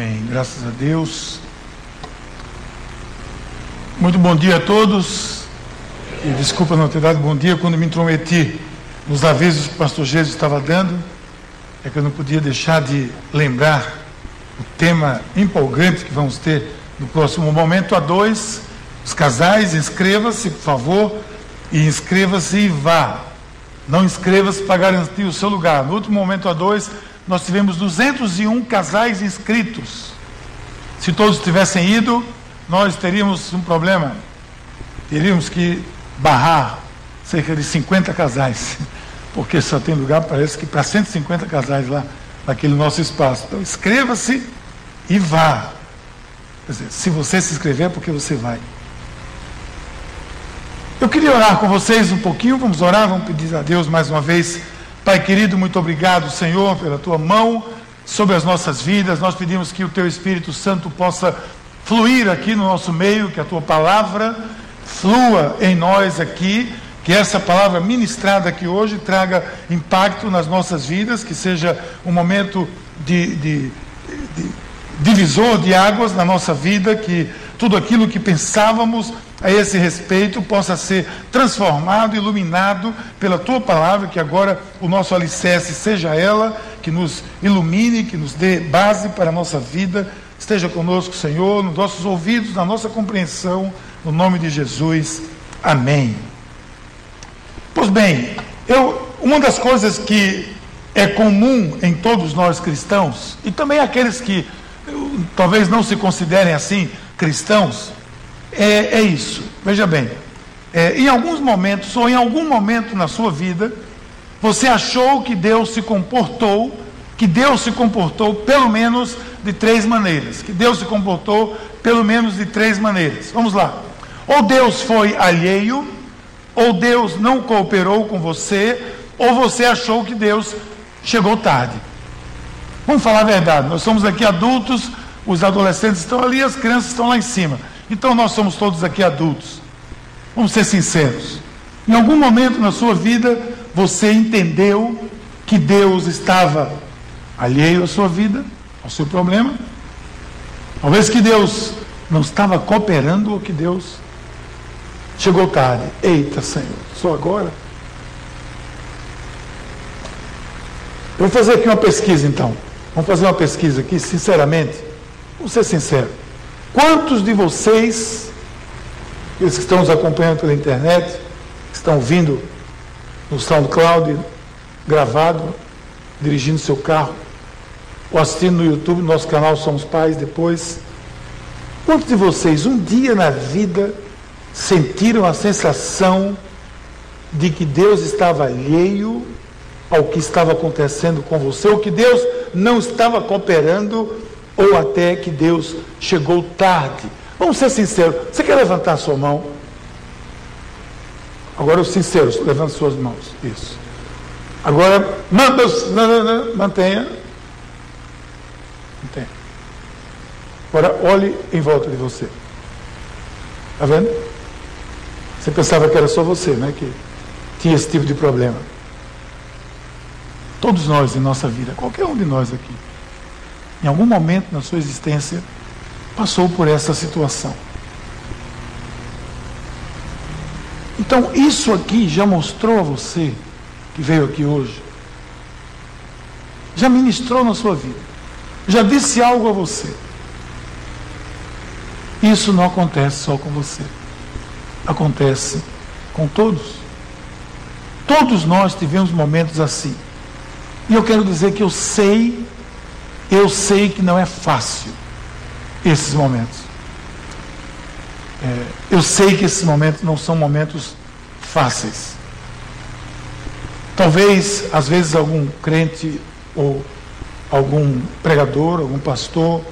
Amém. Graças a Deus. Muito bom dia a todos. E desculpa não ter dado bom dia quando me intrometi nos avisos que o pastor Jesus estava dando. É que eu não podia deixar de lembrar o tema empolgante que vamos ter no próximo momento a dois. Os casais, inscreva-se, por favor, e inscreva-se e vá. Não inscreva-se para garantir o seu lugar. No último momento a dois, nós tivemos 201 casais inscritos. Se todos tivessem ido, nós teríamos um problema. Teríamos que barrar cerca de 50 casais, porque só tem lugar, parece que para 150 casais lá, naquele nosso espaço. Então, inscreva-se e vá. Quer dizer, se você se inscrever, é porque você vai. Eu queria orar com vocês um pouquinho, vamos orar, vamos pedir a Deus mais uma vez Pai querido, muito obrigado, Senhor, pela tua mão sobre as nossas vidas. Nós pedimos que o teu Espírito Santo possa fluir aqui no nosso meio, que a tua palavra flua em nós aqui, que essa palavra ministrada aqui hoje traga impacto nas nossas vidas, que seja um momento de, de, de divisor de águas na nossa vida, que tudo aquilo que pensávamos a esse respeito possa ser transformado, iluminado pela tua palavra, que agora o nosso alicerce seja ela, que nos ilumine, que nos dê base para a nossa vida. Esteja conosco, Senhor, nos nossos ouvidos, na nossa compreensão, no nome de Jesus. Amém. Pois bem, eu, uma das coisas que é comum em todos nós cristãos, e também aqueles que talvez não se considerem assim cristãos, é, é isso. Veja bem, é, em alguns momentos, ou em algum momento na sua vida, você achou que Deus se comportou, que Deus se comportou pelo menos de três maneiras. Que Deus se comportou pelo menos de três maneiras. Vamos lá. Ou Deus foi alheio, ou Deus não cooperou com você, ou você achou que Deus chegou tarde. Vamos falar a verdade, nós somos aqui adultos, os adolescentes estão ali, as crianças estão lá em cima. Então nós somos todos aqui adultos. Vamos ser sinceros. Em algum momento na sua vida você entendeu que Deus estava alheio à sua vida, ao seu problema? Talvez que Deus não estava cooperando ou que Deus chegou tarde. Eita, Senhor, só agora? Eu vou fazer aqui uma pesquisa então. Vamos fazer uma pesquisa aqui, sinceramente. Vamos ser sinceros. Quantos de vocês, aqueles que estão nos acompanhando pela internet, que estão ouvindo no SoundCloud, gravado, dirigindo seu carro, ou assistindo no YouTube, no nosso canal Somos Pais depois, quantos de vocês um dia na vida sentiram a sensação de que Deus estava alheio ao que estava acontecendo com você, ou que Deus não estava cooperando ou até que Deus chegou tarde. Vamos ser sinceros. Você quer levantar a sua mão? Agora os sinceros, levante suas mãos. Isso. Agora, manda, mantenha. Mantenha. Agora olhe em volta de você. Está vendo? Você pensava que era só você, né? Que tinha esse tipo de problema. Todos nós em nossa vida, qualquer um de nós aqui em algum momento na sua existência, passou por essa situação. Então, isso aqui já mostrou a você, que veio aqui hoje, já ministrou na sua vida, já disse algo a você. Isso não acontece só com você, acontece com todos. Todos nós tivemos momentos assim. E eu quero dizer que eu sei eu sei que não é fácil esses momentos. É, eu sei que esses momentos não são momentos fáceis. Talvez, às vezes, algum crente ou algum pregador, algum pastor,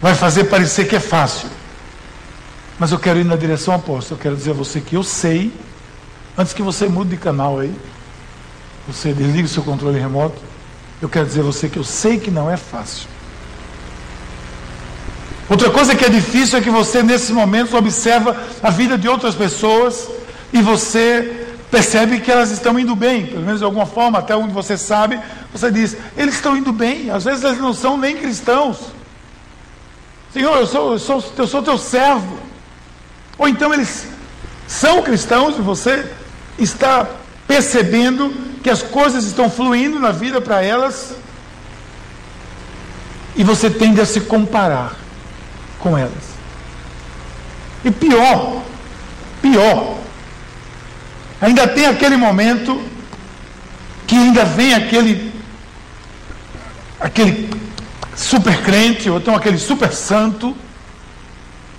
vai fazer parecer que é fácil. Mas eu quero ir na direção oposta. Eu quero dizer a você que eu sei, antes que você mude de canal aí, você desligue o seu controle remoto, eu quero dizer a você que eu sei que não é fácil. Outra coisa que é difícil é que você, nesses momentos, observa a vida de outras pessoas e você percebe que elas estão indo bem, pelo menos de alguma forma, até onde você sabe, você diz, eles estão indo bem, às vezes eles não são nem cristãos, Senhor, eu sou, eu sou, eu sou teu servo. Ou então eles são cristãos e você está percebendo que as coisas estão fluindo na vida para elas e você tende a se comparar com elas. E pior, pior, ainda tem aquele momento que ainda vem aquele aquele super crente, ou então aquele super santo,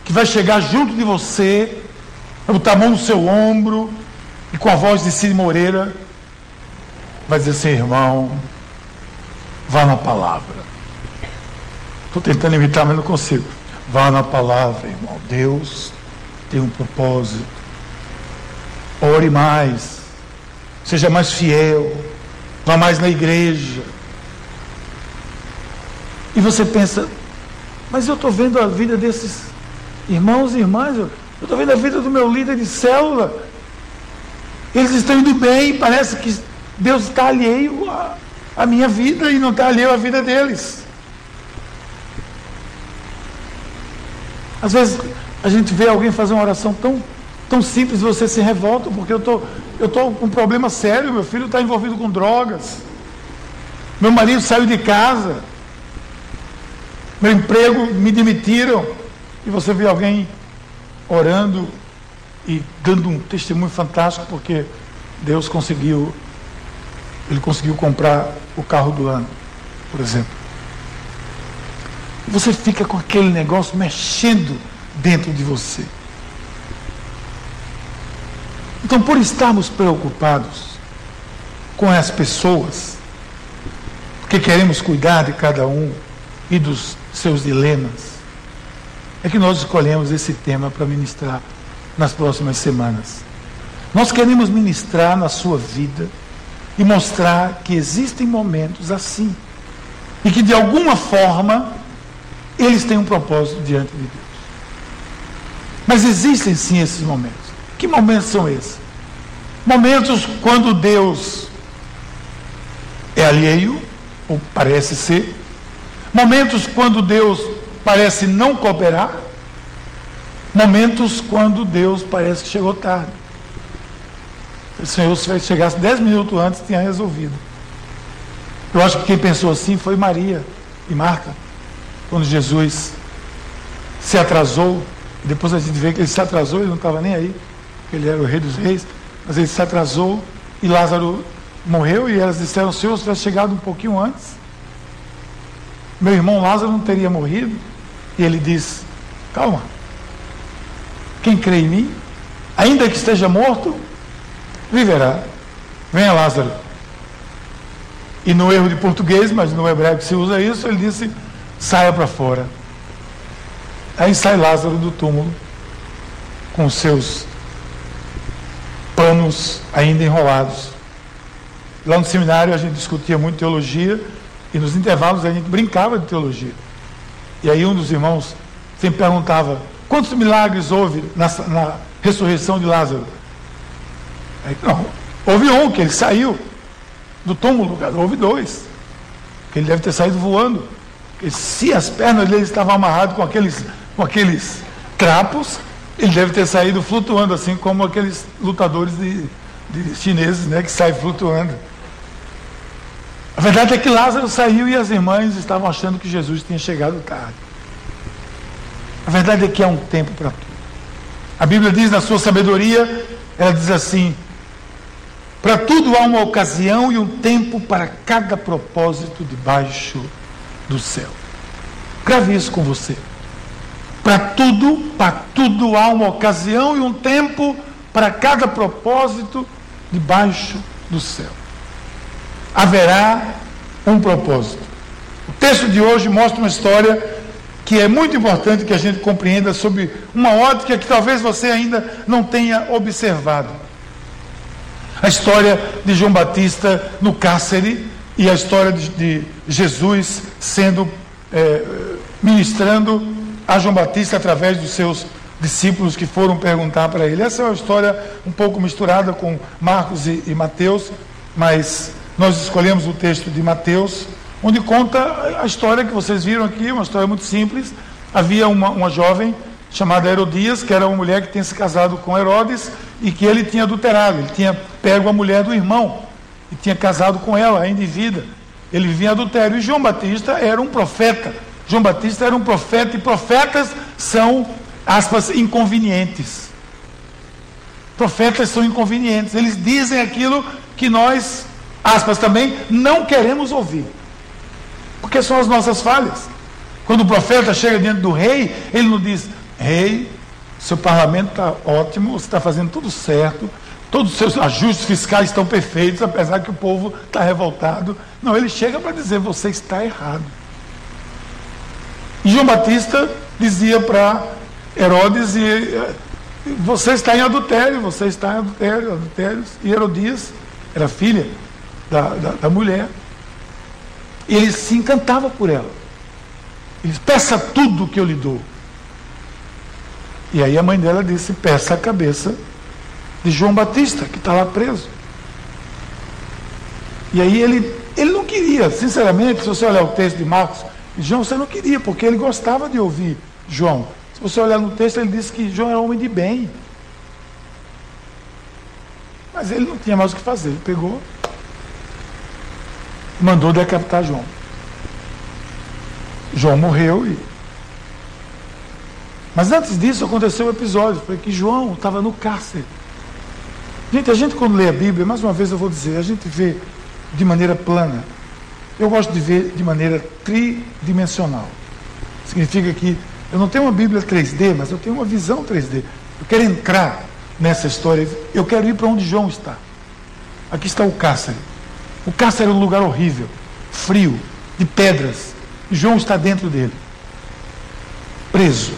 que vai chegar junto de você, botar a mão no seu ombro, e com a voz de Cid Moreira, vai dizer assim, irmão, vá na palavra. Estou tentando imitar, mas não consigo. Vá na palavra, irmão. Deus tem um propósito. Ore mais. Seja mais fiel. Vá mais na igreja. E você pensa, mas eu estou vendo a vida desses irmãos e irmãs, eu estou vendo a vida do meu líder de célula. Eles estão indo bem, parece que Deus está alheio à, minha vida e não está alheio à vida deles. Às vezes a gente vê alguém fazer uma oração tão, tão simples e você se revolta, porque eu tô, estou tô com um problema sério, meu filho está envolvido com drogas. Meu marido saiu de casa. Meu emprego me demitiram. E você vê alguém orando e dando um testemunho fantástico porque Deus conseguiu, ele conseguiu comprar o carro do ano, por exemplo. Você fica com aquele negócio mexendo dentro de você. Então, por estarmos preocupados com as pessoas, porque queremos cuidar de cada um e dos seus dilemas, é que nós escolhemos esse tema para ministrar nas próximas semanas. Nós queremos ministrar na sua vida e mostrar que existem momentos assim. E que de alguma forma eles têm um propósito diante de Deus. Mas existem sim esses momentos. Que momentos são esses? Momentos quando Deus é alheio, ou parece ser. Momentos quando Deus parece não cooperar. Momentos quando Deus parece que chegou tarde. O Senhor, se chegasse dez minutos antes, tinha resolvido. Eu acho que quem pensou assim foi Maria e Marta, quando Jesus se atrasou. Depois a gente vê que ele se atrasou, ele não estava nem aí, ele era o rei dos reis, mas ele se atrasou e Lázaro morreu e elas disseram, se tivesse chegado um pouquinho antes, meu irmão Lázaro não teria morrido. E ele diz, calma, quem crê em mim, ainda que esteja morto, viverá. Venha Lázaro. E no erro de português, mas no hebraico se usa isso, ele disse: saia para fora. Aí sai Lázaro do túmulo, com seus panos ainda enrolados. Lá no seminário a gente discutia muito teologia e nos intervalos a gente brincava de teologia. E aí um dos irmãos sempre perguntava: Quantos milagres houve na, na ressurreição de Lázaro? Aí, não, houve um, que ele saiu do túmulo, houve dois. Que ele deve ter saído voando. Porque se as pernas dele estavam amarradas com aqueles, com aqueles trapos, ele deve ter saído flutuando, assim como aqueles lutadores de, de chineses né, que saem flutuando. A verdade é que Lázaro saiu e as irmãs estavam achando que Jesus tinha chegado tarde. A verdade é que há um tempo para tudo. A Bíblia diz na sua sabedoria, ela diz assim: para tudo há uma ocasião e um tempo para cada propósito debaixo do céu. Grave isso com você. Para tudo, para tudo há uma ocasião e um tempo para cada propósito debaixo do céu. Haverá um propósito. O texto de hoje mostra uma história que é muito importante que a gente compreenda sobre uma ótica que talvez você ainda não tenha observado. A história de João Batista no cárcere e a história de, de Jesus sendo é, ministrando a João Batista através dos seus discípulos que foram perguntar para ele. Essa é uma história um pouco misturada com Marcos e, e Mateus, mas nós escolhemos o texto de Mateus onde conta a história que vocês viram aqui, uma história muito simples, havia uma, uma jovem chamada Herodias, que era uma mulher que tinha se casado com Herodes e que ele tinha adulterado. Ele tinha pego a mulher do irmão e tinha casado com ela ainda em vida. Ele vivia adultério. E João Batista era um profeta. João Batista era um profeta e profetas são, aspas, inconvenientes. Profetas são inconvenientes. Eles dizem aquilo que nós, aspas, também não queremos ouvir. Porque são as nossas falhas. Quando o profeta chega diante do rei, ele não diz: Rei, seu parlamento está ótimo, você está fazendo tudo certo, todos os seus ajustes fiscais estão perfeitos, apesar que o povo está revoltado. Não, ele chega para dizer: Você está errado. E João Batista dizia para Herodes: e, Você está em adultério, você está em adultério, adultérios. E Herodias era filha da, da, da mulher. Ele se encantava por ela. Ele disse, peça tudo que eu lhe dou. E aí a mãe dela disse, peça a cabeça de João Batista, que está lá preso. E aí ele, ele não queria, sinceramente, se você olhar o texto de Marcos, João você não queria, porque ele gostava de ouvir João. Se você olhar no texto, ele disse que João era homem de bem. Mas ele não tinha mais o que fazer. Ele pegou, mandou decapitar João. João morreu e. Mas antes disso aconteceu um episódio, foi que João estava no cárcere. Gente, a gente quando lê a Bíblia, mais uma vez eu vou dizer, a gente vê de maneira plana. Eu gosto de ver de maneira tridimensional. Significa que eu não tenho uma Bíblia 3D, mas eu tenho uma visão 3D. Eu quero entrar nessa história. Eu quero ir para onde João está. Aqui está o cárcere. O cárcere é um lugar horrível, frio, de pedras. João está dentro dele. Preso.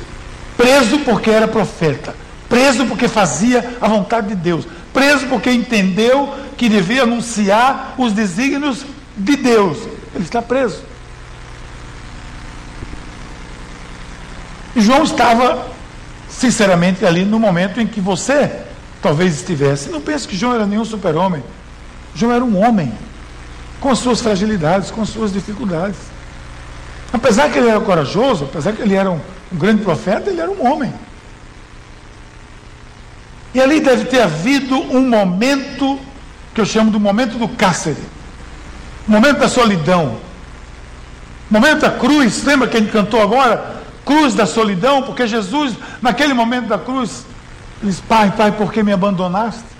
Preso porque era profeta. Preso porque fazia a vontade de Deus. Preso porque entendeu que devia anunciar os desígnios de Deus. Ele está preso. João estava, sinceramente, ali no momento em que você talvez estivesse. Não pense que João era nenhum super-homem. João era um homem, com as suas fragilidades, com as suas dificuldades. Apesar que ele era corajoso, apesar que ele era um, um grande profeta, ele era um homem. E ali deve ter havido um momento que eu chamo do momento do cárcere, momento da solidão, momento da cruz. Lembra que a gente cantou agora? Cruz da solidão, porque Jesus, naquele momento da cruz, diz: Pai, Pai, por que me abandonaste?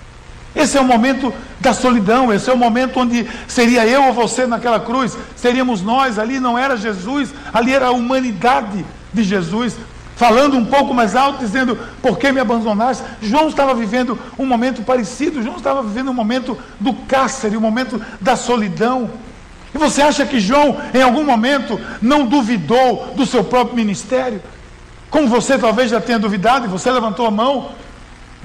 Esse é o momento da solidão, esse é o momento onde seria eu ou você naquela cruz, seríamos nós, ali não era Jesus, ali era a humanidade de Jesus, falando um pouco mais alto, dizendo: Por que me abandonaste? João estava vivendo um momento parecido, João estava vivendo um momento do cárcere, um momento da solidão. E você acha que João, em algum momento, não duvidou do seu próprio ministério? Como você talvez já tenha duvidado e você levantou a mão,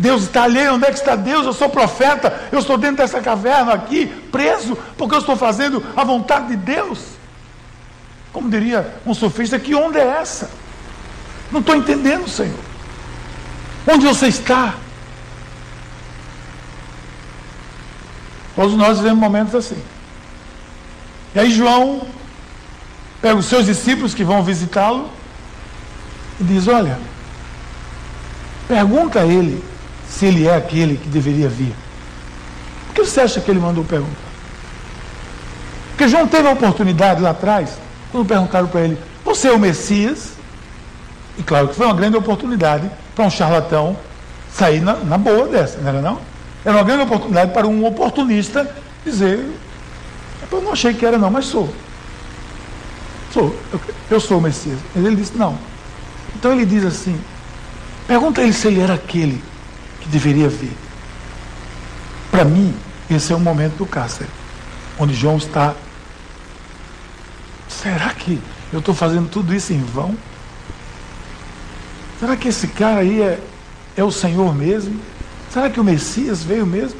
Deus está ali, onde é que está Deus? Eu sou profeta, eu estou dentro dessa caverna aqui, preso, porque eu estou fazendo a vontade de Deus. Como diria um sofista, que onda é essa? Não estou entendendo, Senhor. Onde você está? Todos nós vivemos momentos assim. E aí João pega os seus discípulos que vão visitá-lo e diz: Olha, pergunta a ele se ele é aquele que deveria vir. Por que você acha que ele mandou perguntar? Porque João teve a oportunidade lá atrás, quando perguntaram para ele: Você é o Messias? E claro que foi uma grande oportunidade para um charlatão sair na, na boa dessa, não era não? Era uma grande oportunidade para um oportunista dizer: Eu não achei que era, não, mas sou. Sou, eu, eu sou o Messias. Mas ele disse: Não. Então ele diz assim: Pergunta ele se ele era aquele que deveria vir. Para mim, esse é o momento do cárcere, onde João está. Será que eu estou fazendo tudo isso em vão? Será que esse cara aí é, é o Senhor mesmo? Será que o Messias veio mesmo?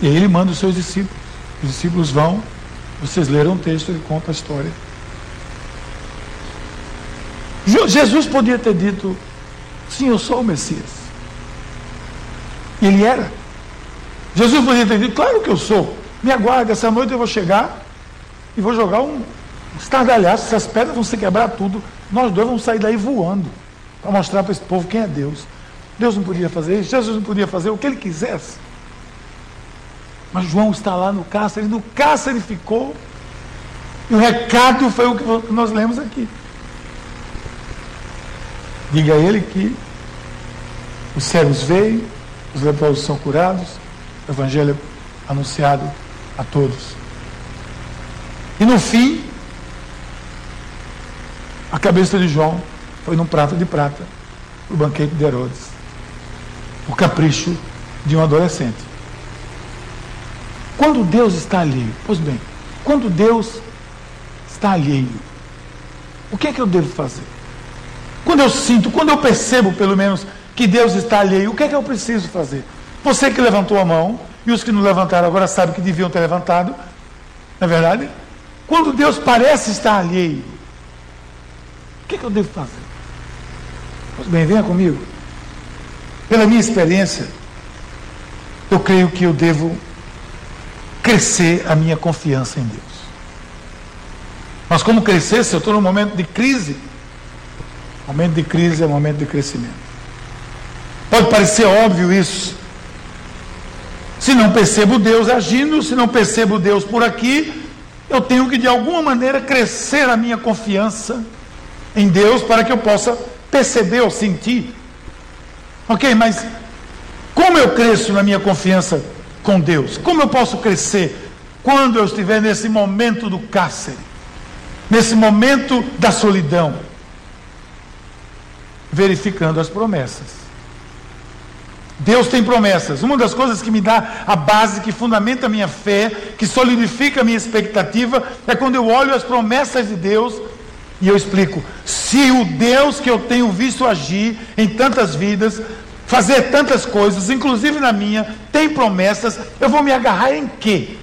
E aí ele manda os seus discípulos. Os discípulos vão, vocês leram o texto, ele conta a história. Jesus podia ter dito, Sim, eu sou o Messias. E ele era. Jesus podia dito, claro que eu sou. Me aguarde, essa noite eu vou chegar e vou jogar um estardalhaço, essas pedras vão se quebrar tudo. nós dois vamos sair daí voando para mostrar para esse povo quem é Deus. Deus não podia fazer isso, Jesus não podia fazer o que ele quisesse. Mas João está lá no cárcere, no cárcere ficou. E o recado foi o que nós lemos aqui. Diga a ele que os cegos veem, os leprosos são curados, o evangelho é anunciado a todos. E no fim, a cabeça de João foi num prato de prata o banquete de Herodes. O capricho de um adolescente. Quando Deus está alheio, pois bem, quando Deus está alheio, o que é que eu devo fazer? Quando eu sinto, quando eu percebo, pelo menos, que Deus está alheio, o que é que eu preciso fazer? Você que levantou a mão, e os que não levantaram agora sabem que deviam ter levantado, não é verdade? Quando Deus parece estar alheio, o que, é que eu devo fazer? Pois bem, venha comigo. Pela minha experiência, eu creio que eu devo crescer a minha confiança em Deus. Mas como crescer se eu estou num momento de crise? Momento de crise é momento de crescimento. Pode parecer óbvio isso. Se não percebo Deus agindo, se não percebo Deus por aqui, eu tenho que de alguma maneira crescer a minha confiança em Deus para que eu possa perceber ou sentir. Ok, mas como eu cresço na minha confiança com Deus? Como eu posso crescer quando eu estiver nesse momento do cárcere, nesse momento da solidão? Verificando as promessas. Deus tem promessas. Uma das coisas que me dá a base, que fundamenta a minha fé, que solidifica a minha expectativa, é quando eu olho as promessas de Deus e eu explico: se o Deus que eu tenho visto agir em tantas vidas, fazer tantas coisas, inclusive na minha, tem promessas, eu vou me agarrar em quê?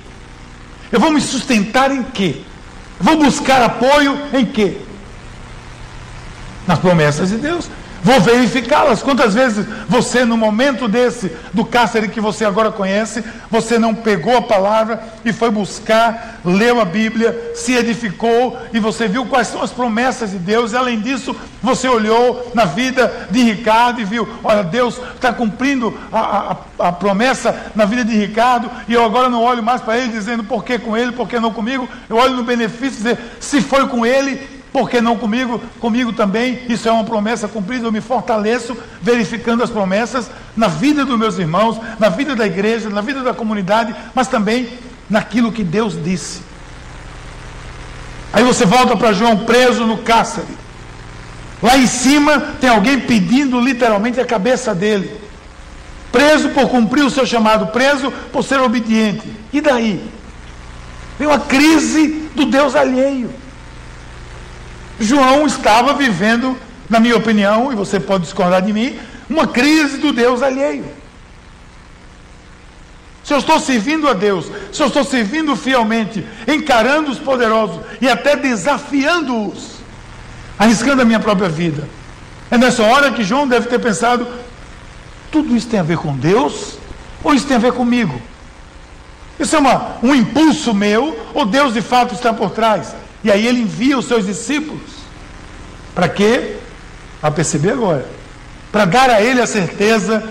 Eu vou me sustentar em quê? Eu vou buscar apoio em quê? Nas promessas de Deus. Vou verificá-las. Quantas vezes você, no momento desse, do cárcere que você agora conhece, você não pegou a palavra e foi buscar, leu a Bíblia, se edificou e você viu quais são as promessas de Deus. E além disso, você olhou na vida de Ricardo e viu: olha, Deus está cumprindo a, a, a, promessa na vida de Ricardo. E eu agora não olho mais para ele dizendo por que com ele, por que não comigo. Eu olho no benefício e dizer: se foi com ele, por que não comigo? Comigo também. Isso é uma promessa cumprida. Eu me fortaleço verificando as promessas na vida dos meus irmãos, na vida da igreja, na vida da comunidade, mas também naquilo que Deus disse. Aí você volta para João preso no cárcere. Lá em cima tem alguém pedindo literalmente a cabeça dele. Preso por cumprir o seu chamado, preso por ser obediente. E daí? Vem uma crise do Deus alheio. João estava vivendo, na minha opinião, e você pode discordar de mim, uma crise do Deus alheio. Se eu estou servindo a Deus, se eu estou servindo fielmente, encarando os poderosos e até desafiando-os, arriscando a minha própria vida, é nessa hora que João deve ter pensado: tudo isso tem a ver com Deus ou isso tem a ver comigo? Isso é uma, um impulso meu ou Deus de fato está por trás? E aí ele envia os seus discípulos. Para quê? Para perceber agora. Para dar a ele a certeza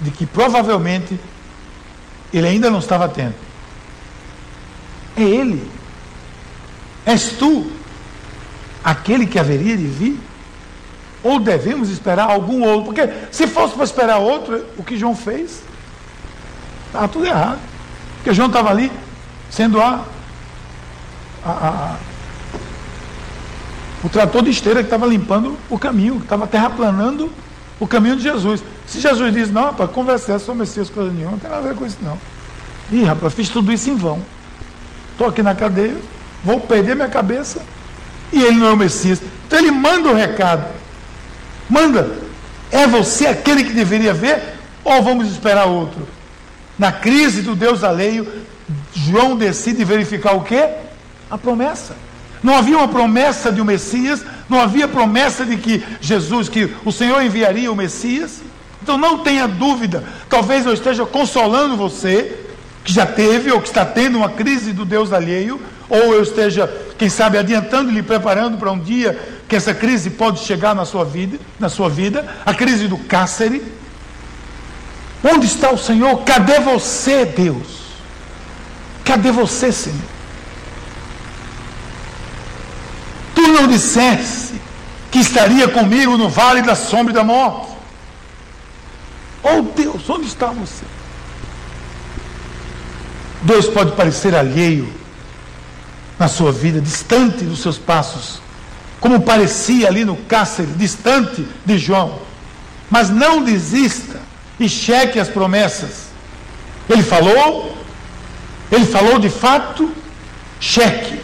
de que provavelmente ele ainda não estava atento. É ele. És tu aquele que haveria de vir? Ou devemos esperar algum outro? Porque se fosse para esperar outro, o que João fez, estava tudo errado. Porque João estava ali sendo a, a, a o trator de esteira que estava limpando o caminho, que estava terraplanando o caminho de Jesus. Se Jesus diz, não, rapaz, conversar sobre Messias, coisa nenhuma, não tem nada a ver com isso, não. Ih, rapaz, fiz tudo isso em vão. Estou aqui na cadeia, vou perder minha cabeça, e ele não é o Messias. Então ele manda o um recado. Manda. É você aquele que deveria ver, ou vamos esperar outro? Na crise do Deus alheio, João decide verificar o quê? A promessa. Não havia uma promessa de um Messias, não havia promessa de que Jesus, que o Senhor enviaria o Messias. Então não tenha dúvida, talvez eu esteja consolando você, que já teve ou que está tendo uma crise do Deus alheio, ou eu esteja, quem sabe, adiantando lhe preparando para um dia que essa crise pode chegar na sua vida, na sua vida, a crise do cárcere. Onde está o Senhor? Cadê você, Deus? Cadê você, Senhor? Tu não disseste que estaria comigo no vale da sombra e da morte. Oh Deus, onde está você? Deus pode parecer alheio na sua vida, distante dos seus passos, como parecia ali no cárcere, distante de João. Mas não desista e cheque as promessas. Ele falou, ele falou de fato, cheque.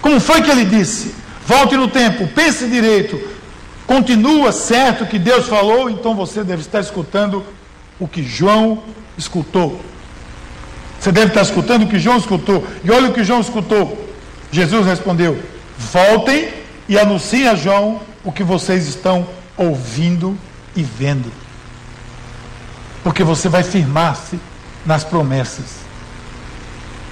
Como foi que ele disse? Volte no tempo, pense direito. Continua certo que Deus falou, então você deve estar escutando o que João escutou. Você deve estar escutando o que João escutou. E olha o que João escutou. Jesus respondeu: Voltem e anunciem a João o que vocês estão ouvindo e vendo. Porque você vai firmar-se nas promessas.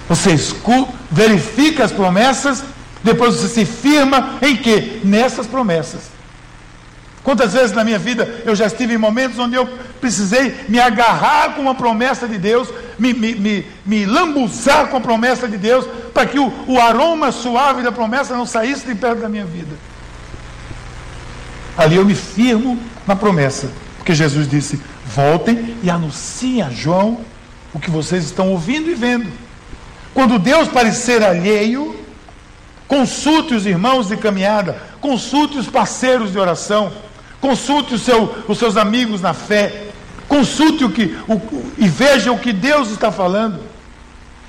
Você escuta, verifica as promessas, depois você se firma em quê? Nessas promessas. Quantas vezes na minha vida eu já estive em momentos onde eu precisei me agarrar com uma promessa de Deus, me, me, me, me lambuzar com a promessa de Deus, para que o, o aroma suave da promessa não saísse de perto da minha vida. Ali eu me firmo na promessa, porque Jesus disse: voltem e anunciem a João o que vocês estão ouvindo e vendo. Quando Deus parecer alheio, consulte os irmãos de caminhada, consulte os parceiros de oração Consulte seu, os seus amigos na fé. Consulte o que o, e veja o que Deus está falando.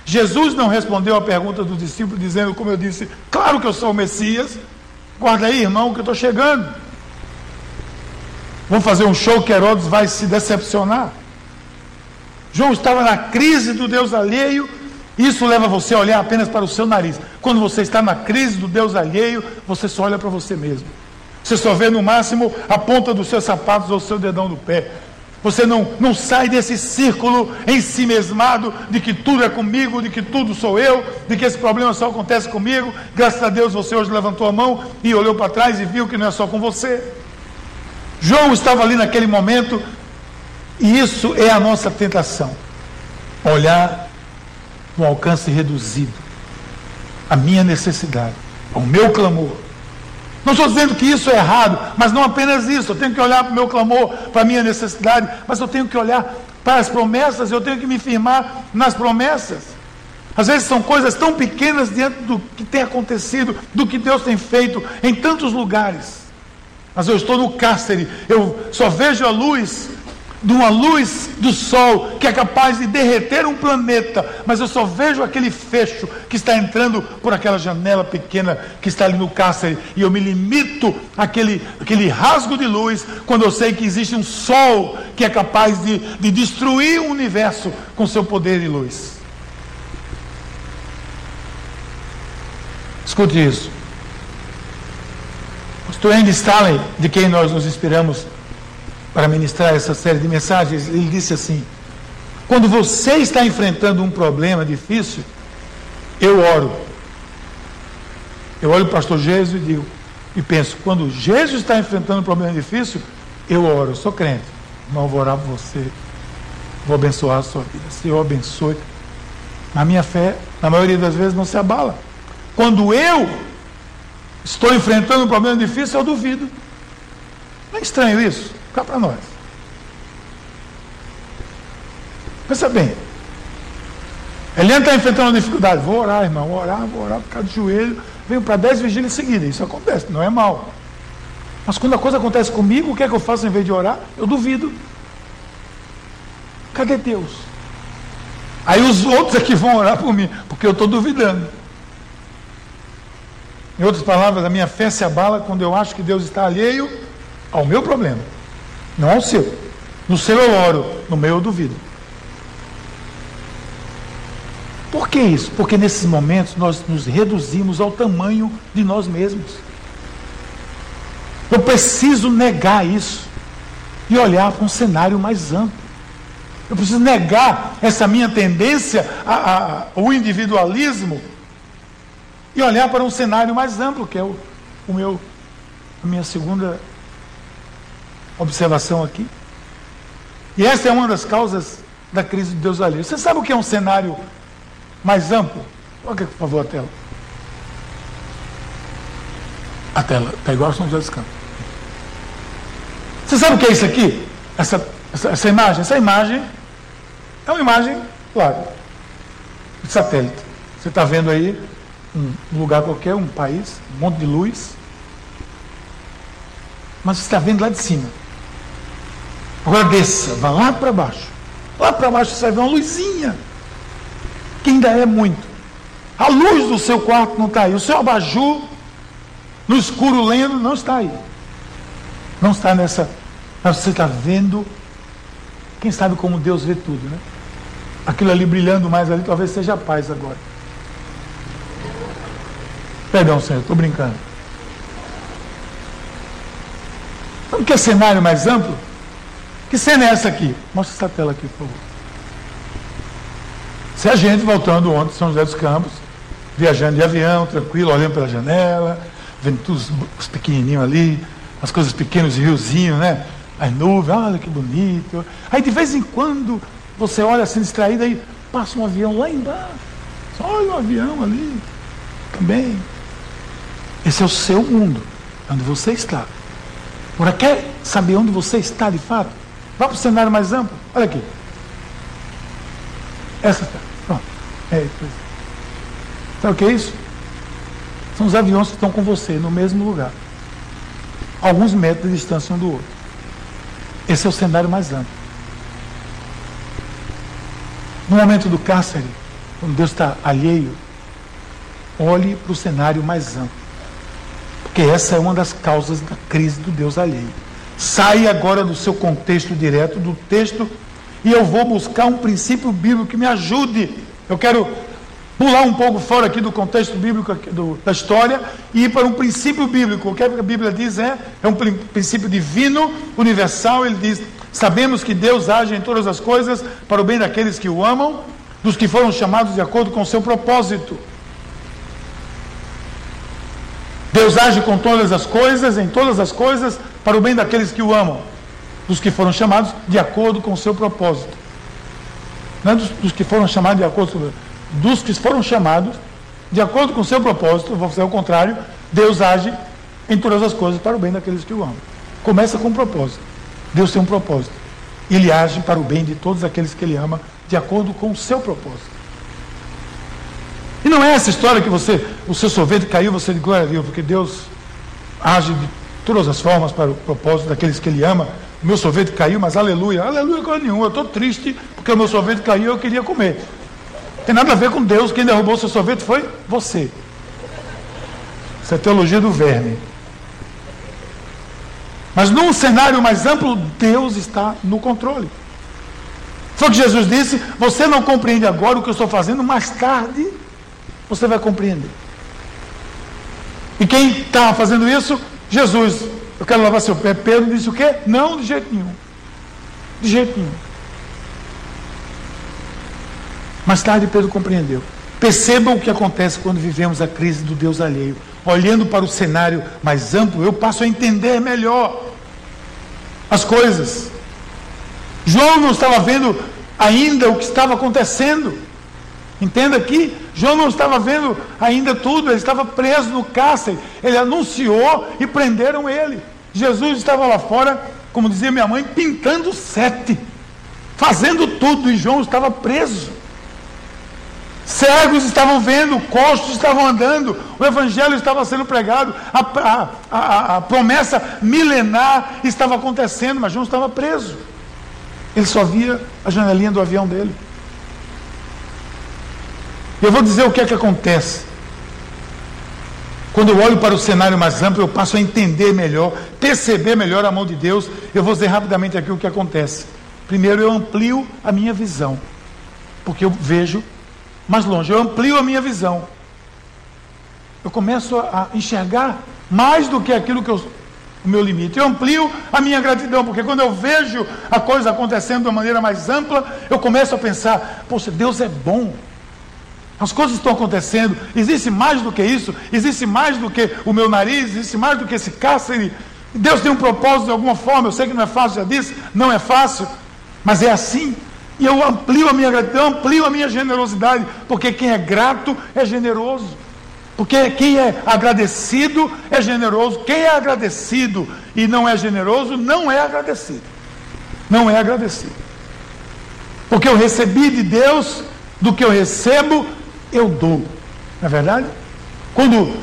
Jesus não respondeu à pergunta dos discípulos, dizendo, como eu disse, claro que eu sou o Messias. Guarda aí, irmão, que eu estou chegando. Vamos fazer um show que Herodes vai se decepcionar. João estava na crise do Deus alheio. Isso leva você a olhar apenas para o seu nariz. Quando você está na crise do Deus alheio, você só olha para você mesmo. Você só vê no máximo a ponta dos seus sapatos ou o seu dedão do pé. Você não, não sai desse círculo em si mesmado de que tudo é comigo, de que tudo sou eu, de que esse problema só acontece comigo. Graças a Deus você hoje levantou a mão e olhou para trás e viu que não é só com você. João estava ali naquele momento e isso é a nossa tentação. Olhar no alcance reduzido, a minha necessidade, o meu clamor não estou dizendo que isso é errado, mas não apenas isso. Eu tenho que olhar para o meu clamor, para a minha necessidade, mas eu tenho que olhar para as promessas, eu tenho que me firmar nas promessas. Às vezes são coisas tão pequenas diante do que tem acontecido, do que Deus tem feito em tantos lugares. Mas eu estou no cárcere, eu só vejo a luz de uma luz do sol que é capaz de derreter um planeta, mas eu só vejo aquele fecho que está entrando por aquela janela pequena que está ali no cárcere, e eu me limito àquele, àquele rasgo de luz quando eu sei que existe um sol que é capaz de, de destruir o universo com seu poder de luz. Escute isso. O Andy Stanley, de quem nós nos inspiramos para ministrar essa série de mensagens, ele disse assim: quando você está enfrentando um problema difícil, eu oro. Eu olho o pastor Jesus e digo, e penso, quando Jesus está enfrentando um problema difícil, eu oro, eu sou crente. Não vou orar por você. Vou abençoar a sua vida. Senhor, abençoe. A minha fé, na maioria das vezes, não se abala. Quando eu estou enfrentando um problema difícil, eu duvido. Não é estranho isso? Cá para nós. Pensa bem. Eliane está enfrentando uma dificuldade. Vou orar, irmão. Vou orar, vou orar, ficar de joelho. Venho para dez vigílias seguidas. Isso acontece, não é mal. Mas quando a coisa acontece comigo, o que é que eu faço em vez de orar? Eu duvido. Cadê Deus? Aí os outros é que vão orar por mim, porque eu estou duvidando. Em outras palavras, a minha fé se abala quando eu acho que Deus está alheio ao meu problema. Não ao seu. No seu eu oro, no meu eu duvido. Por que isso? Porque nesses momentos nós nos reduzimos ao tamanho de nós mesmos. Eu preciso negar isso e olhar para um cenário mais amplo. Eu preciso negar essa minha tendência ao individualismo e olhar para um cenário mais amplo, que é o, o meu a minha segunda observação aqui. E essa é uma das causas da crise de Deus alheio. Você sabe o que é um cenário mais amplo? Coloca, por favor, a tela. A tela está igual a São José dos Campos. Você sabe o que é isso aqui? Essa, essa, essa imagem? Essa imagem é uma imagem, claro, de satélite. Você está vendo aí um lugar qualquer, um país, um monte de luz. Mas você está vendo lá de cima. Agora desça, vá lá para baixo. Lá para baixo você ver uma luzinha. Que ainda é muito. A luz do seu quarto não está aí. O seu abajur no escuro lendo não está aí. Não está nessa. Mas você está vendo. Quem sabe como Deus vê tudo, né? Aquilo ali brilhando mais ali, talvez seja a paz agora. Perdão, Senhor, estou brincando. Não quer cenário mais amplo? Que cena é essa aqui? Mostra essa tela aqui, por favor. Se a gente voltando ontem São José dos Campos, viajando de avião, tranquilo, olhando pela janela, vendo todos os pequenininhos ali, as coisas pequenas, riozinho, né? As nuvens, olha que bonito. Aí de vez em quando você olha assim distraído, aí passa um avião lá embaixo. Olha o avião ali. Também. Esse é o seu mundo, onde você está. Agora, quer saber onde você está de fato? Vá para o cenário mais amplo. Olha aqui. Essa está. Pronto. É, Sabe o que é isso? São os aviões que estão com você no mesmo lugar. Alguns metros de distância um do outro. Esse é o cenário mais amplo. No momento do cárcere, quando Deus está alheio, olhe para o cenário mais amplo. Porque essa é uma das causas da crise do Deus alheio. Saia agora do seu contexto direto do texto e eu vou buscar um princípio bíblico que me ajude. Eu quero pular um pouco fora aqui do contexto bíblico do, da história e ir para um princípio bíblico. O que a Bíblia diz é, é um princípio divino, universal. Ele diz: sabemos que Deus age em todas as coisas para o bem daqueles que o amam, dos que foram chamados de acordo com o seu propósito. Deus age com todas as coisas, em todas as coisas, para o bem daqueles que o amam, dos que foram chamados de acordo com o seu propósito. Não é dos, dos que foram chamados de acordo com dos que foram chamados de acordo com o seu propósito, vou fazer o contrário, Deus age em todas as coisas para o bem daqueles que o amam. Começa com um propósito. Deus tem um propósito. Ele age para o bem de todos aqueles que ele ama, de acordo com o seu propósito. E não é essa história que você, o seu sorvete caiu, você de glória a Deus, porque Deus age de todas as formas para o propósito daqueles que Ele ama. O meu sorvete caiu, mas aleluia, aleluia coisa nenhuma. Eu estou triste porque o meu sorvete caiu e eu queria comer. Tem nada a ver com Deus. Quem derrubou o seu sorvete foi você. Isso é teologia do verme. Mas num cenário mais amplo, Deus está no controle. Foi o que Jesus disse: Você não compreende agora o que eu estou fazendo, mais tarde você vai compreender. E quem estava fazendo isso? Jesus. Eu quero lavar seu pé. Pedro disse o quê? Não, de jeito nenhum. De jeito nenhum. Mais tarde Pedro compreendeu. Percebam o que acontece quando vivemos a crise do Deus alheio. Olhando para o cenário mais amplo, eu passo a entender melhor as coisas. João não estava vendo ainda o que estava acontecendo. Entenda aqui, João não estava vendo ainda tudo, ele estava preso no cárcere. Ele anunciou e prenderam ele. Jesus estava lá fora, como dizia minha mãe, pintando sete, fazendo tudo, e João estava preso. Cegos estavam vendo, costos estavam andando, o evangelho estava sendo pregado, a, a, a, a promessa milenar estava acontecendo, mas João estava preso. Ele só via a janelinha do avião dele. Eu vou dizer o que é que acontece. Quando eu olho para o cenário mais amplo, eu passo a entender melhor, perceber melhor a mão de Deus. Eu vou dizer rapidamente aqui o que acontece. Primeiro, eu amplio a minha visão, porque eu vejo mais longe, eu amplio a minha visão. Eu começo a enxergar mais do que aquilo que eu, o meu limite. Eu amplio a minha gratidão, porque quando eu vejo a coisa acontecendo de uma maneira mais ampla, eu começo a pensar: poxa, Deus é bom. As coisas estão acontecendo. Existe mais do que isso. Existe mais do que o meu nariz. Existe mais do que esse cárcere. Deus tem um propósito de alguma forma. Eu sei que não é fácil, já disse. Não é fácil. Mas é assim. E eu amplio a minha gratidão, amplio a minha generosidade. Porque quem é grato é generoso. Porque quem é agradecido é generoso. Quem é agradecido e não é generoso, não é agradecido. Não é agradecido. Porque eu recebi de Deus, do que eu recebo, eu dou. Não é verdade? Quando,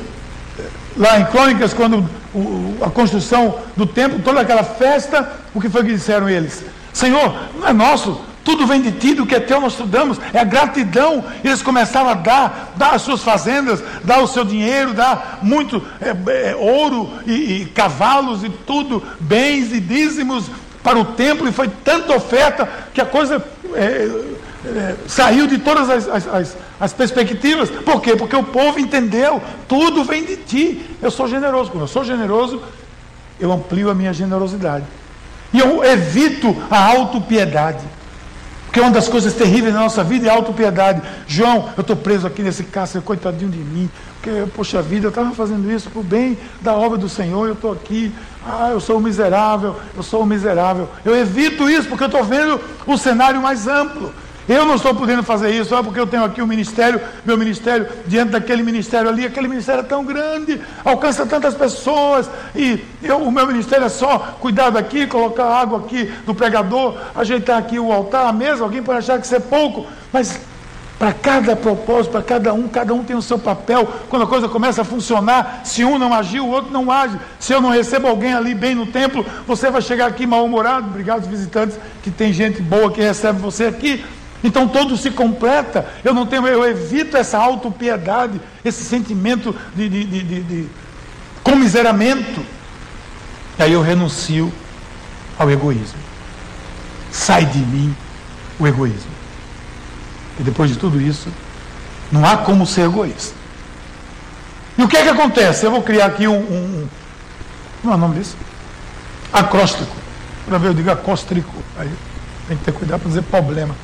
lá em Crônicas, quando o, a construção do templo, toda aquela festa, o que foi que disseram eles? Senhor, não é nosso, tudo vem de ti, do que é teu nós estudamos, é a gratidão. Eles começaram a dar, dar as suas fazendas, dar o seu dinheiro, dar muito é, é, ouro e, e cavalos e tudo, bens e dízimos para o templo, e foi tanta oferta que a coisa é, é, saiu de todas as, as, as, as, perspectivas. Por quê? Porque o povo entendeu, tudo vem de ti. Eu sou generoso. Quando eu sou generoso, eu amplio a minha generosidade. E eu evito a autopiedade. Porque uma das coisas terríveis na nossa vida é a autopiedade. João, eu estou preso aqui nesse cárcere, coitadinho de mim. Porque, poxa vida, eu estava fazendo isso para o bem da obra do Senhor, eu estou aqui. Ah, eu sou um miserável, eu sou um miserável. Eu evito isso porque eu estou vendo o cenário mais amplo. Eu não estou podendo fazer isso, só porque eu tenho aqui o um ministério, meu ministério, diante daquele ministério ali, aquele ministério é tão grande, alcança tantas pessoas, e eu, o meu ministério é só cuidar daqui, colocar água aqui do pregador, ajeitar aqui o altar, a mesa, alguém pode achar que isso é pouco, mas para cada propósito, para cada um, cada um tem o seu papel. Quando a coisa começa a funcionar, se um não agir, o outro não age. Se eu não recebo alguém ali bem no templo, você vai chegar aqui mal-humorado. Obrigado, visitantes, que tem gente boa que recebe você aqui. Então todo se completa. Eu não tenho, eu evito essa autopiedade, esse sentimento de, de, de, de comiseramento. E aí eu renuncio ao egoísmo. Sai de mim o egoísmo. E depois de tudo isso, não há como ser egoísta. E o que é que acontece? Eu vou criar aqui um. um, um como é o nome disso? Acróstico. Para ver, eu digo acóstrico. Aí tem que ter cuidado para dizer problema.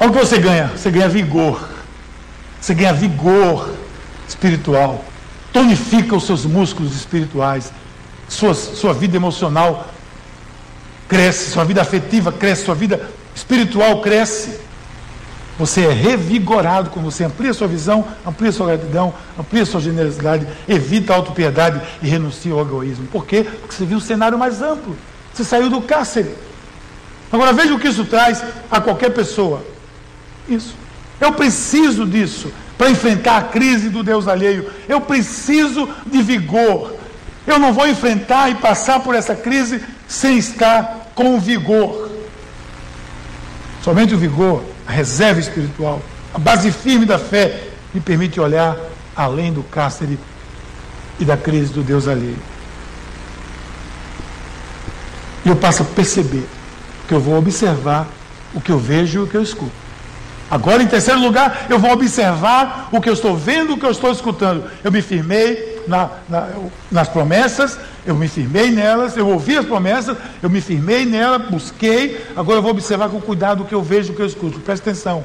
Olha o que você ganha. Você ganha vigor. Você ganha vigor espiritual. Tonifica os seus músculos espirituais. Sua, sua vida emocional cresce, sua vida afetiva cresce, sua vida espiritual cresce. Você é revigorado quando você amplia sua visão, amplia sua gratidão, amplia sua generosidade, evita a autopiedade e renuncia ao egoísmo. Por quê? Porque você viu um cenário mais amplo. Você saiu do cárcere. Agora veja o que isso traz a qualquer pessoa. Isso. Eu preciso disso para enfrentar a crise do Deus alheio. Eu preciso de vigor. Eu não vou enfrentar e passar por essa crise sem estar com vigor. Somente o vigor, a reserva espiritual, a base firme da fé me permite olhar além do cárcere e da crise do Deus alheio. E eu passo a perceber que eu vou observar o que eu vejo e o que eu escuto. Agora, em terceiro lugar, eu vou observar o que eu estou vendo, o que eu estou escutando. Eu me firmei na, na, nas promessas, eu me firmei nelas, eu ouvi as promessas, eu me firmei nela, busquei. Agora eu vou observar com cuidado o que eu vejo, o que eu escuto. Presta atenção.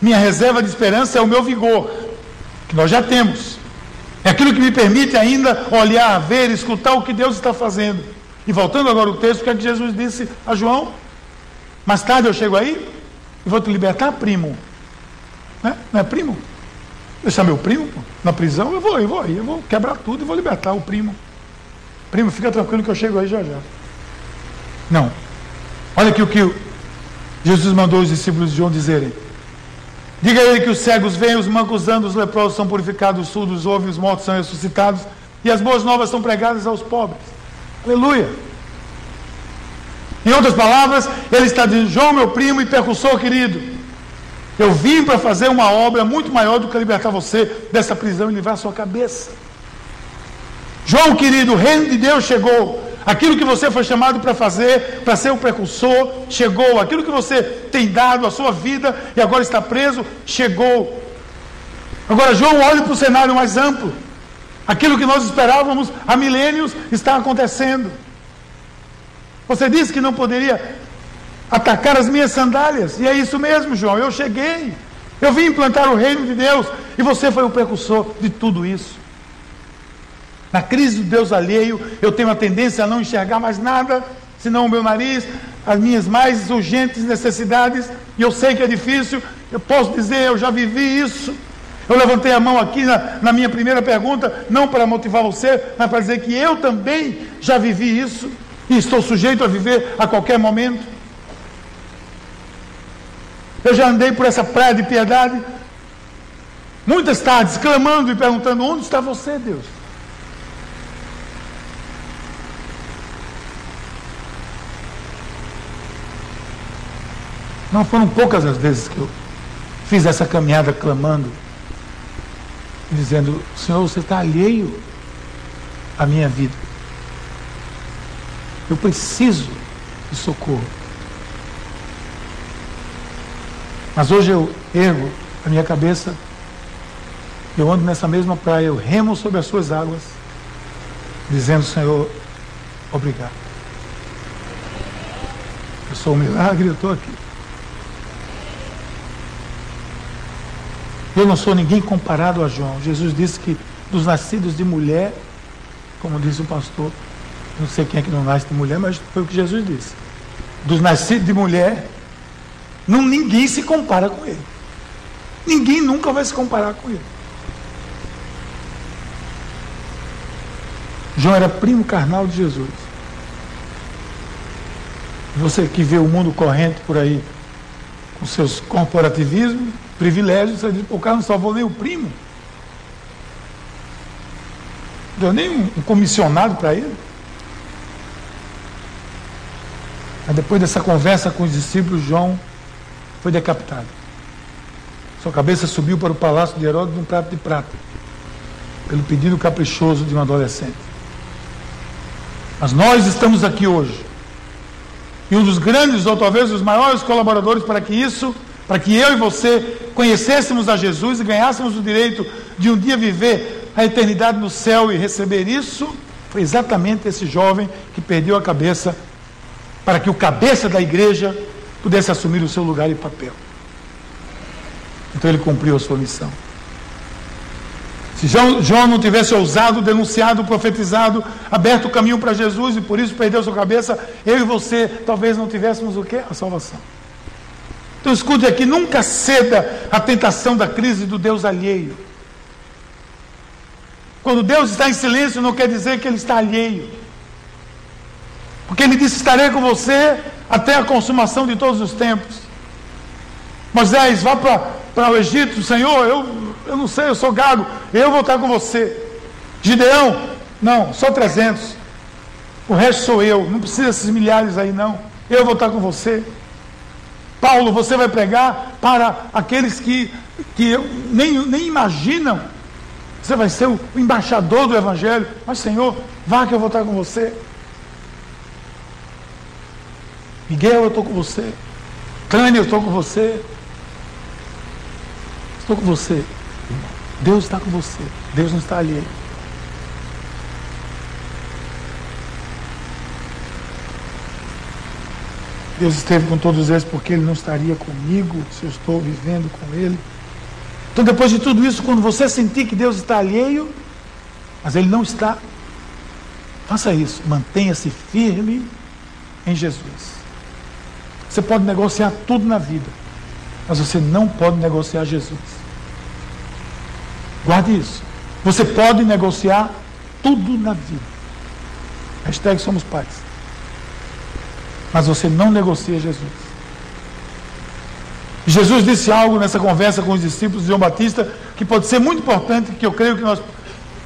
Minha reserva de esperança é o meu vigor, que nós já temos. É aquilo que me permite ainda olhar, ver, escutar o que Deus está fazendo. E voltando agora ao texto, o que é que Jesus disse a João? Mais tarde eu chego aí, eu vou te libertar, primo. Né? Não é primo? Deixar meu primo pô, na prisão, eu vou, eu vou, eu vou quebrar tudo e vou libertar o primo. Primo, fica tranquilo que eu chego aí já já. Não. Olha aqui o que Jesus mandou os discípulos de João dizerem. Diga a ele que os cegos vêm, os mancos andam, os leprosos são purificados, os surdos ouvem, os mortos são ressuscitados e as boas novas são pregadas aos pobres. Aleluia. Em outras palavras, ele está dizendo: João, meu primo e percussor querido, eu vim para fazer uma obra muito maior do que libertar você dessa prisão e livrar sua cabeça. João, querido, o reino de Deus chegou. Aquilo que você foi chamado para fazer, para ser o precursor, chegou. Aquilo que você tem dado a sua vida e agora está preso, chegou. Agora, João olha para o cenário mais amplo. Aquilo que nós esperávamos há milênios está acontecendo. Você disse que não poderia atacar as minhas sandálias. E é isso mesmo, João. Eu cheguei. Eu vim implantar o reino de Deus e você foi o precursor de tudo isso. Na crise do Deus alheio, eu tenho a tendência a não enxergar mais nada, senão o meu nariz, as minhas mais urgentes necessidades, e eu sei que é difícil, eu posso dizer, eu já vivi isso. Eu levantei a mão aqui na, na minha primeira pergunta, não para motivar você, mas para dizer que eu também já vivi isso, e estou sujeito a viver a qualquer momento. Eu já andei por essa praia de piedade, muitas tardes, clamando e perguntando: onde está você, Deus? Não foram poucas as vezes que eu fiz essa caminhada clamando, dizendo: Senhor, você está alheio à minha vida. Eu preciso de socorro. Mas hoje eu ergo a minha cabeça, eu ando nessa mesma praia, eu remo sobre as suas águas, dizendo, Senhor, obrigado. Eu sou um milagre, eu estou aqui. Eu não sou ninguém comparado a João. Jesus disse que dos nascidos de mulher, como disse o pastor, não sei quem é que não nasce de mulher, mas foi o que Jesus disse. Dos nascidos de mulher, não, ninguém se compara com ele. Ninguém nunca vai se comparar com ele. João era primo carnal de Jesus. Você que vê o mundo corrente por aí, com seus corporativismos, privilégios, você diz, o cara não salvou nem o primo. Deu nem um, um comissionado para ele. Mas depois dessa conversa com os discípulos, João foi decapitado. Sua cabeça subiu para o palácio de Herodes num prato de prata, pelo pedido caprichoso de um adolescente. Mas nós estamos aqui hoje. E um dos grandes, ou talvez os maiores colaboradores para que isso, para que eu e você conhecêssemos a Jesus e ganhássemos o direito de um dia viver a eternidade no céu e receber isso, foi exatamente esse jovem que perdeu a cabeça para que o cabeça da igreja pudesse assumir o seu lugar e papel. Então ele cumpriu a sua missão. Se João não tivesse ousado, denunciado, profetizado, aberto o caminho para Jesus e por isso perdeu sua cabeça, eu e você talvez não tivéssemos o quê? A salvação. Então escute aqui, nunca ceda à tentação da crise do Deus alheio. Quando Deus está em silêncio, não quer dizer que Ele está alheio. Porque Ele disse: Estarei com você até a consumação de todos os tempos. Moisés, vá para o Egito, Senhor, eu, eu não sei, eu sou gago, eu vou estar com você. Gideão, não, só 300. O resto sou eu, não precisa desses milhares aí, não. Eu vou estar com você. Paulo, você vai pregar para aqueles que, que nem, nem imaginam. Você vai ser o embaixador do Evangelho. Mas, Senhor, vá que eu vou estar com você. Miguel, eu estou com você. Tânia, eu estou com você. Estou com você. Deus está com você. Deus não está ali. Deus esteve com todos eles porque Ele não estaria comigo se eu estou vivendo com Ele. Então, depois de tudo isso, quando você sentir que Deus está alheio, mas Ele não está, faça isso. Mantenha-se firme em Jesus. Você pode negociar tudo na vida, mas você não pode negociar Jesus. Guarde isso. Você pode negociar tudo na vida. Hashtag somos pais. Mas você não negocia Jesus. Jesus disse algo nessa conversa com os discípulos de João Batista que pode ser muito importante, que eu creio que nós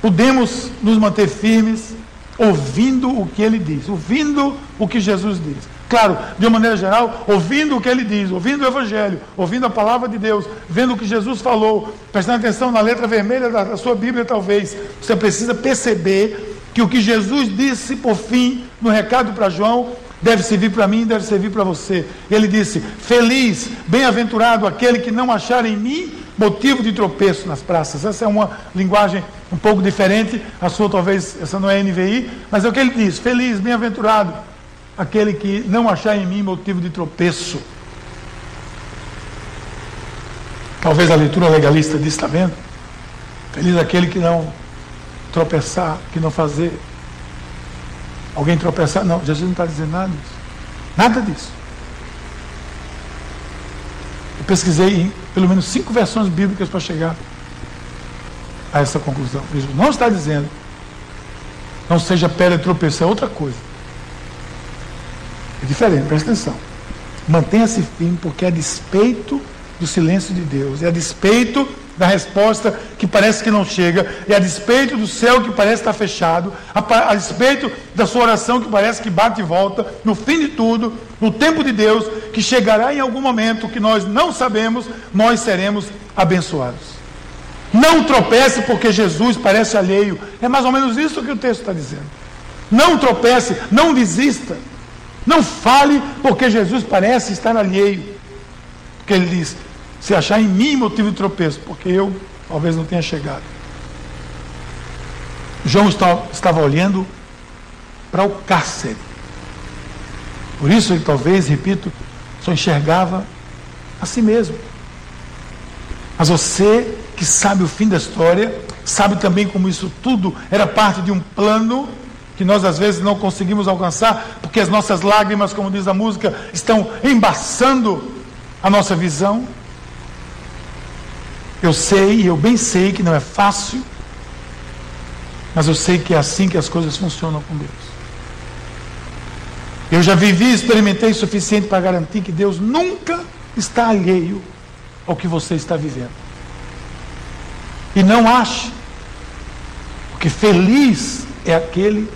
podemos nos manter firmes ouvindo o que ele diz, ouvindo o que Jesus diz. Claro, de uma maneira geral, ouvindo o que ele diz, ouvindo o Evangelho, ouvindo a palavra de Deus, vendo o que Jesus falou, prestando atenção na letra vermelha da, da sua Bíblia, talvez, você precisa perceber que o que Jesus disse, por fim, no recado para João, deve servir para mim, deve servir para você. Ele disse: Feliz, bem-aventurado aquele que não achar em mim motivo de tropeço nas praças. Essa é uma linguagem um pouco diferente, a sua talvez, essa não é NVI, mas é o que ele diz: Feliz, bem-aventurado aquele que não achar em mim motivo de tropeço. Talvez a leitura legalista diz, está vendo? Feliz aquele que não tropeçar, que não fazer. Alguém tropeçar? Não, Jesus não está dizendo nada disso. Nada disso. Eu pesquisei em pelo menos cinco versões bíblicas para chegar a essa conclusão. Jesus não está dizendo não seja pedra de tropeço, é outra coisa. É diferente, presta atenção. Mantenha-se firme, porque a despeito do silêncio de Deus, e a despeito da resposta que parece que não chega, e a despeito do céu que parece estar fechado, a, a despeito da sua oração que parece que bate e volta, no fim de tudo, no tempo de Deus, que chegará em algum momento que nós não sabemos, nós seremos abençoados. Não tropece porque Jesus parece alheio. É mais ou menos isso que o texto está dizendo. Não tropece, não desista. Não fale porque Jesus parece estar alheio. Porque ele diz: se achar em mim motivo de tropeço, porque eu talvez não tenha chegado. João estava olhando para o cárcere. Por isso ele talvez, repito, só enxergava a si mesmo. Mas você que sabe o fim da história, sabe também como isso tudo era parte de um plano que nós às vezes não conseguimos alcançar, porque as nossas lágrimas, como diz a música, estão embaçando a nossa visão. Eu sei, eu bem sei que não é fácil, mas eu sei que é assim que as coisas funcionam com Deus. Eu já vivi e experimentei o suficiente para garantir que Deus nunca está alheio ao que você está vivendo. E não ache, porque feliz é aquele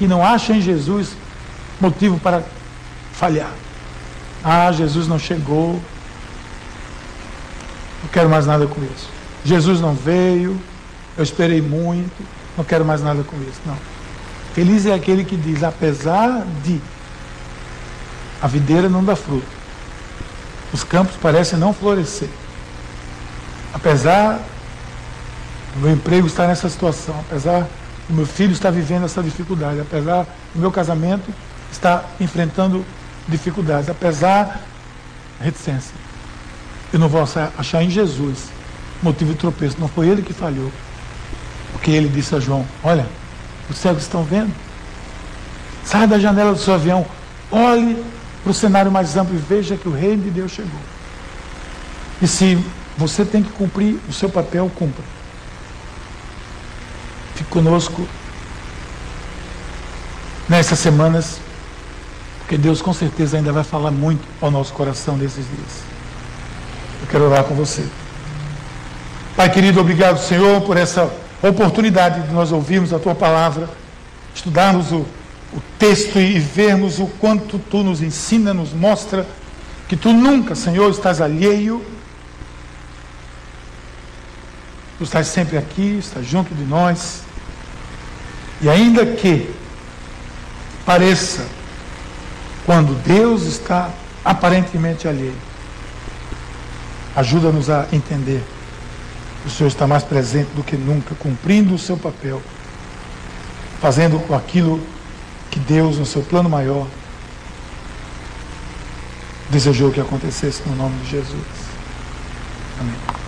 que não acha em Jesus motivo para falhar. Ah, Jesus não chegou, não quero mais nada com isso. Jesus não veio, eu esperei muito, não quero mais nada com isso. Não. Feliz é aquele que diz, apesar de a videira não dá fruto, os campos parecem não florescer. Apesar do meu emprego estar nessa situação, apesar do meu filho estar vivendo essa dificuldade, apesar do meu casamento estar enfrentando dificuldades, apesar reticência. Eu não vou achar em Jesus motivo de tropeço. Não foi ele que falhou. Porque ele disse a João: Olha, os cegos estão vendo. Saia da janela do seu avião, olhe para o cenário mais amplo e veja que o reino de Deus chegou. E se você tem que cumprir o seu papel, cumpra. Fique conosco nessas semanas, porque Deus com certeza ainda vai falar muito ao nosso coração nesses dias. Eu quero orar com você. Pai querido, obrigado, Senhor, por essa oportunidade de nós ouvirmos a tua palavra, estudarmos o, o texto e vermos o quanto tu nos ensina, nos mostra que tu nunca, Senhor, estás alheio. Tu estás sempre aqui, estás junto de nós. E ainda que pareça, quando Deus está aparentemente alheio, ajuda-nos a entender que o Senhor está mais presente do que nunca, cumprindo o seu papel, fazendo aquilo que Deus, no seu plano maior, desejou que acontecesse no nome de Jesus. Amém.